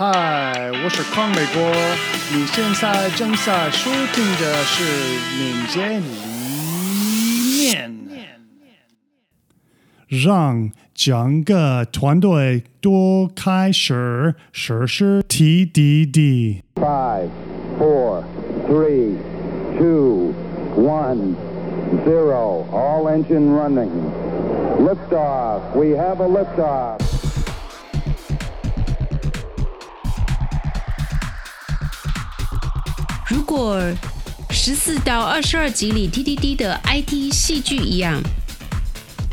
嗨，我是康美国，你现在正在收听的是敏捷理念，让整个团队都开始实施 TDD。 Five, four, three, two, one, zero. All engine running. Liftoff. We have a liftoff. 如果十四到二十二集里 TDD 的 IT 戏剧一样，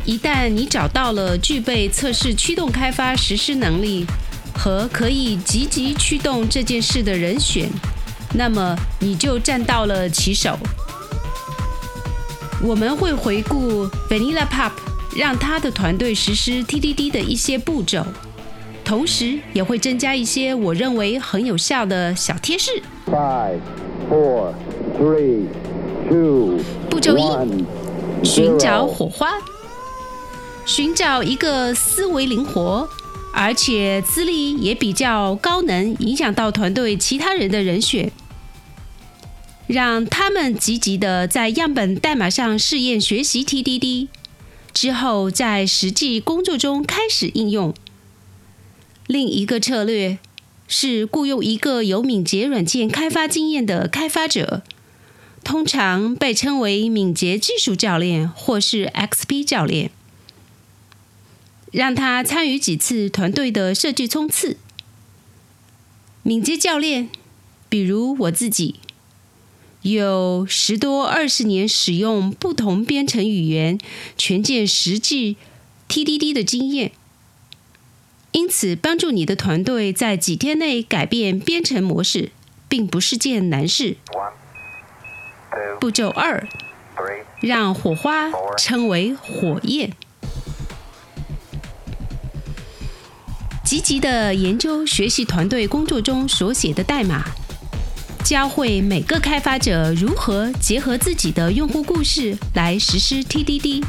一旦你找到了具备测试驱动开发实施能力和可以积极驱动这件事的人选，那么你就站到了起手。我们会回顾 Vanilla Pop 让他的团队实施 TDD 的一些步骤，同时也会增加一些我认为很有效的小贴士。Five, four, three, two, 步骤一寻找.火花，寻找一个思维灵活，而且资历也比较高能，影响到团队其他人的人选，让他们积极的在样本代码上试验学习 TDD，之后在实际工作中开始应用。另一个策略是雇佣一个有敏捷软件开发经验的开发者。通常被称为敏捷技术教练或是 XP 教练，让他参与几次团队的设计冲刺。敏捷教练，比如我自己，有十多二十年使用不同编程语言全件实际 TDD 的经验，因此帮助你的团队在几天内改变编程模式，并不是件难事。步骤二，让火花称为火焰。积极的研究学习团队工作中所写的代码，教会每个开发者如何结合自己的用户故事来实施 TDD，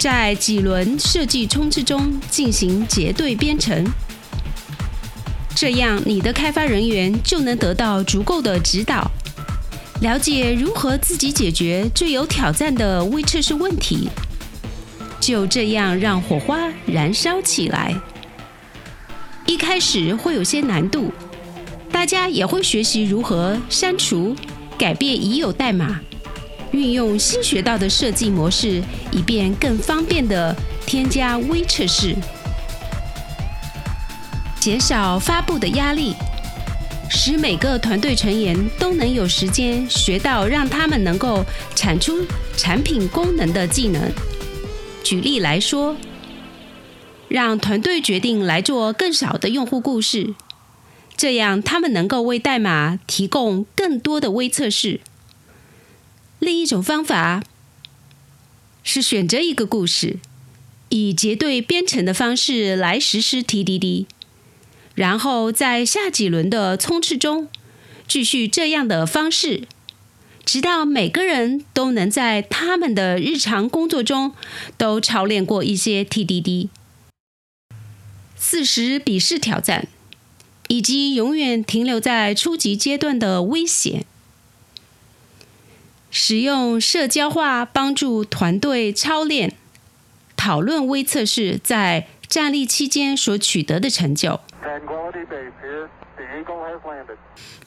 在几轮设计冲刺中进行结对编程。这样，你的开发人员就能得到足够的指导，了解如何自己解决最有挑战的微测试问题，就这样让火花燃烧起来。一开始会有些难度，大家也会学习如何删除、改变已有代码，运用新学到的设计模式，以便更方便的添加微测试，减少发布的压力。使每个团队成员都能有时间学到让他们能够产出产品功能的技能。举例来说，让团队决定来做更少的用户故事，这样他们能够为代码提供更多的微测试。一种方法是选择一个故事，以结对编程的方式来实施 TDD。然后在下几轮的冲刺中，继续这样的方式，直到每个人都能在他们的日常工作中都操练过一些 TDD。四十笔试挑战，以及永远停留在初级阶段的危险。使用社交化帮助团队操练、讨论微测试在站立期间所取得的成就。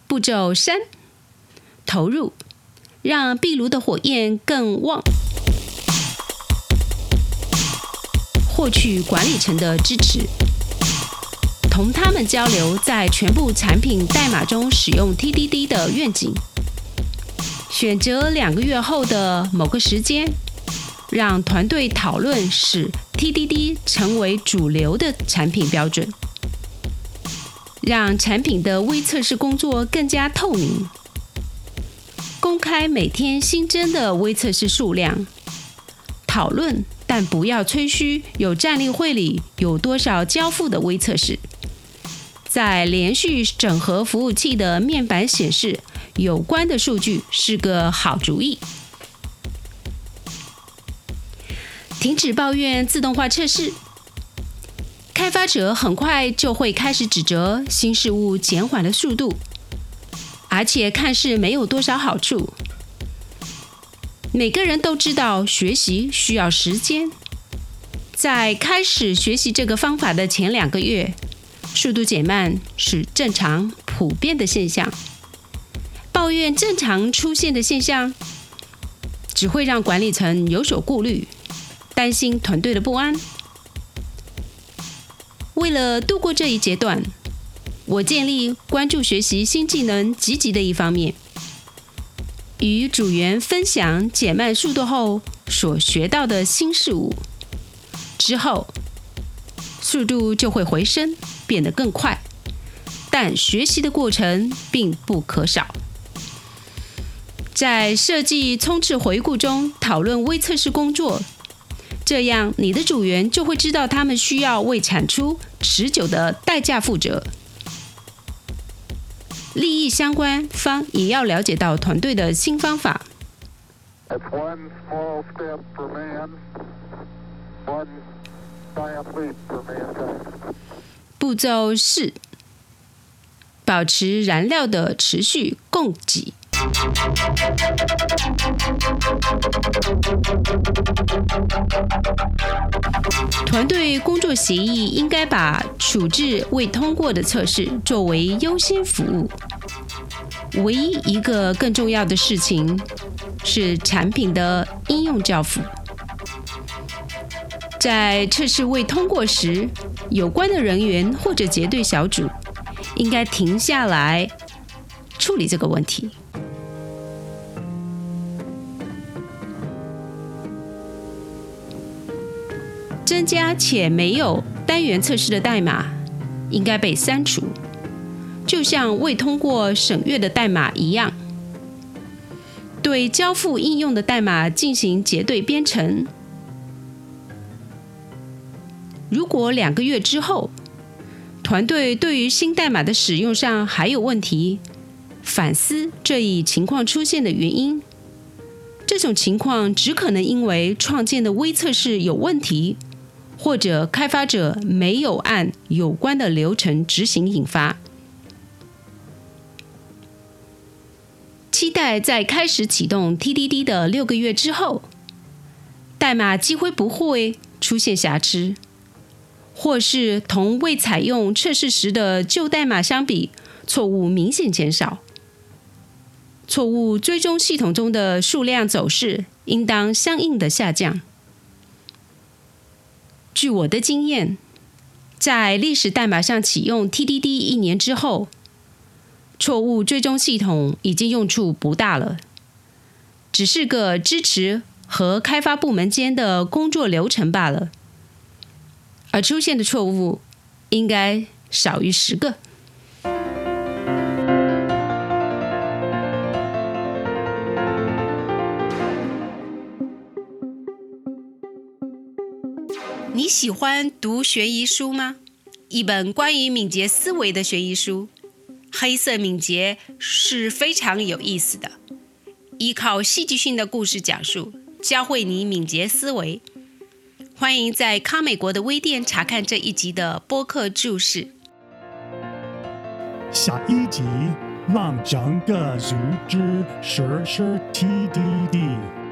步骤三：投入，让壁炉的火焰更旺，获取管理层的支持，同他们交流在全部产品代码中使用 TDD 的愿景。选择两个月后的某个时间，让团队讨论使 TDD 成为主流的产品标准。让产品的微测试工作更加透明，公开每天新增的微测试数量，讨论但不要吹嘘有站立会里有多少交付的微测试。在连续整合服务器的面板显示有关的数据是个好主意。停止抱怨自动化测试。开发者很快就会开始指责新事物减缓了速度，而且看似没有多少好处。每个人都知道学习需要时间，在开始学习这个方法的前两个月，速度减慢是正常普遍的现象。抱怨正常出现的现象，只会让管理层有所顾虑，担心团队的不安。为了度过这一阶段，我建立关注学习新技能积极的一方面，与组员分享减慢速度后所学到的新事物，之后速度就会回升，变得更快。但学习的过程并不可少。在设计冲刺回顾中讨论微测试工作。这样，你的组员就会知道他们需要为产出持久的代价负责。利益相关方也要了解到团队的新方法。步骤四：保持燃料的持续供给。团队工作协议应该把处置未通过的测试作为优先服务。唯一一个更重要的事情是产品的应用交付。在测试未通过时，有关的人员或者结对小组应该停下来处理这个问题。增加且没有单元测试的代码应该被删除，就像未通过审阅的代码一样。对交付应用的代码进行结对编程。如果两个月之后，团队对于新代码的使用上还有问题，反思这一情况出现的原因。这种情况只可能因为创建的微测试有问题，或者开发者没有按有关的流程执行引发。期待在开始启动 TDD 的六个月之后，代码几乎不会出现瑕疵。或是同未采用测试时的旧代码相比，错误明显减少。错误追踪系统中的数量走势应当相应的下降。据我的经验，在历史代码上启用 TDD 一年之后，错误追踪系统已经用处不大了，只是个支持和开发部门间的工作流程罢了。而出现的错误应该少于十个。你喜欢读悬疑书吗？一本关于敏捷思维的悬疑书，《黑色敏捷》是非常有意思的，依靠戏剧性的故事讲述，教会你敏捷思维。欢迎在康美国的微店查看这一集的播客注释。下一集让整个组织实施 TDD。